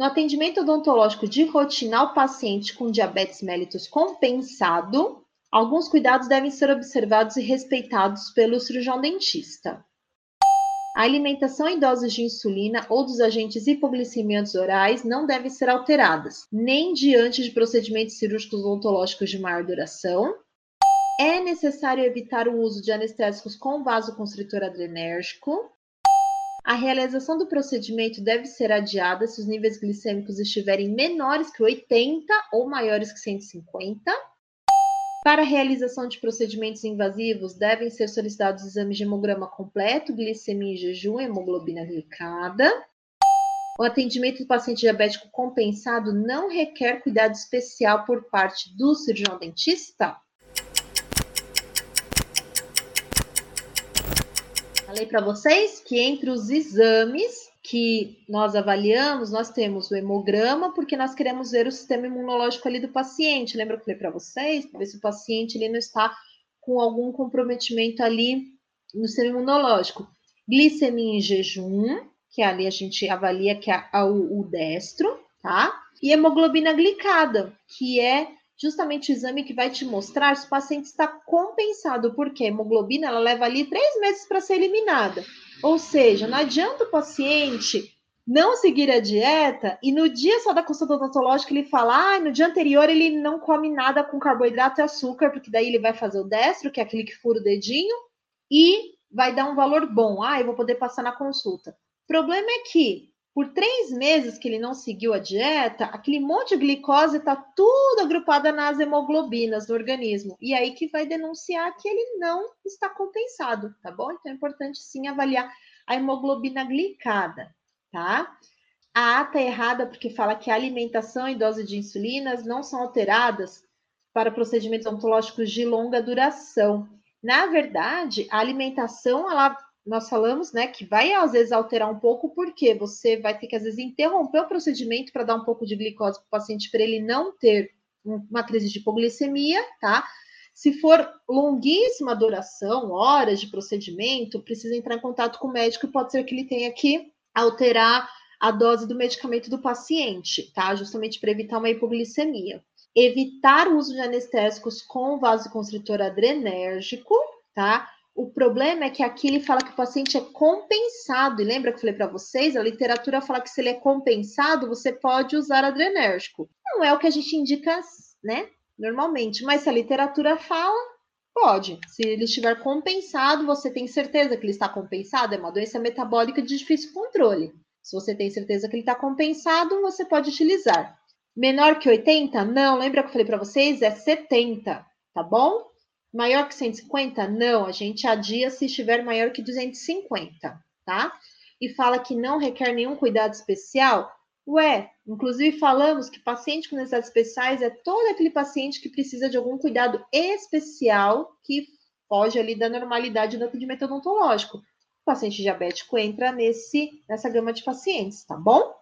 No atendimento odontológico de rotina ao paciente com diabetes mellitus compensado, alguns cuidados devem ser observados e respeitados pelo cirurgião dentista. A alimentação em doses de insulina ou dos agentes hipoglicemiantes orais não devem ser alteradas, nem diante de procedimentos cirúrgicos odontológicos de maior duração. É necessário evitar o uso de anestésicos com vasoconstritor adrenérgico. A realização do procedimento deve ser adiada se os níveis glicêmicos estiverem menores que 80 ou maiores que 150. Para a realização de procedimentos invasivos, devem ser solicitados exames de hemograma completo, glicemia em jejum, hemoglobina glicada. O atendimento do paciente diabético compensado não requer cuidado especial por parte do cirurgião dentista? Falei para vocês que entre os exames que nós avaliamos, nós temos o hemograma, porque nós queremos ver o sistema imunológico ali do paciente. Lembra que eu falei para vocês? Para ver se o paciente ele não está com algum comprometimento ali no sistema imunológico. Glicemia em jejum, que ali a gente avalia que é o, o destro, tá? E hemoglobina glicada, que é justamente o exame que vai te mostrar se o paciente está compensado, porque a hemoglobina ela leva ali três meses para ser eliminada. Ou seja, não adianta o paciente não seguir a dieta e no dia só da consulta odontológica ele fala, ah, no dia anterior ele não come nada com carboidrato e açúcar, porque daí ele vai fazer o destro, que é aquele que fura o dedinho, e vai dar um valor bom. Ah, eu vou poder passar na consulta. O problema é que por três meses que ele não seguiu a dieta, aquele monte de glicose está tudo agrupada nas hemoglobinas do organismo. E aí que vai denunciar que ele não está compensado, tá bom? Então é importante sim avaliar a hemoglobina glicada, tá? A ata é errada porque fala que a alimentação e dose de insulinas não são alteradas para procedimentos ontológicos de longa duração. Na verdade, a alimentação ela nós falamos, né, que vai às vezes alterar um pouco, porque você vai ter que às vezes interromper o procedimento para dar um pouco de glicose para o paciente, para ele não ter uma crise de hipoglicemia, tá? Se for longuíssima duração, horas de procedimento, precisa entrar em contato com o médico e pode ser que ele tenha que alterar a dose do medicamento do paciente, tá? Justamente para evitar uma hipoglicemia. Evitar o uso de anestésicos com vasoconstritor adrenérgico, tá? O problema é que aqui ele fala que o paciente é compensado. E lembra que eu falei para vocês? A literatura fala que se ele é compensado, você pode usar adrenérgico. Não é o que a gente indica, né? Normalmente. Mas se a literatura fala, pode. Se ele estiver compensado, você tem certeza que ele está compensado? É uma doença metabólica de difícil controle. Se você tem certeza que ele está compensado, você pode utilizar. Menor que 80? Não, lembra que eu falei para vocês? É 70, tá bom? Maior que 150? Não, a gente adia se estiver maior que 250, tá? E fala que não requer nenhum cuidado especial. Ué, inclusive falamos que paciente com necessidades especiais é todo aquele paciente que precisa de algum cuidado especial que foge ali da normalidade do atendimento odontológico. O paciente diabético entra nesse, nessa gama de pacientes, tá bom?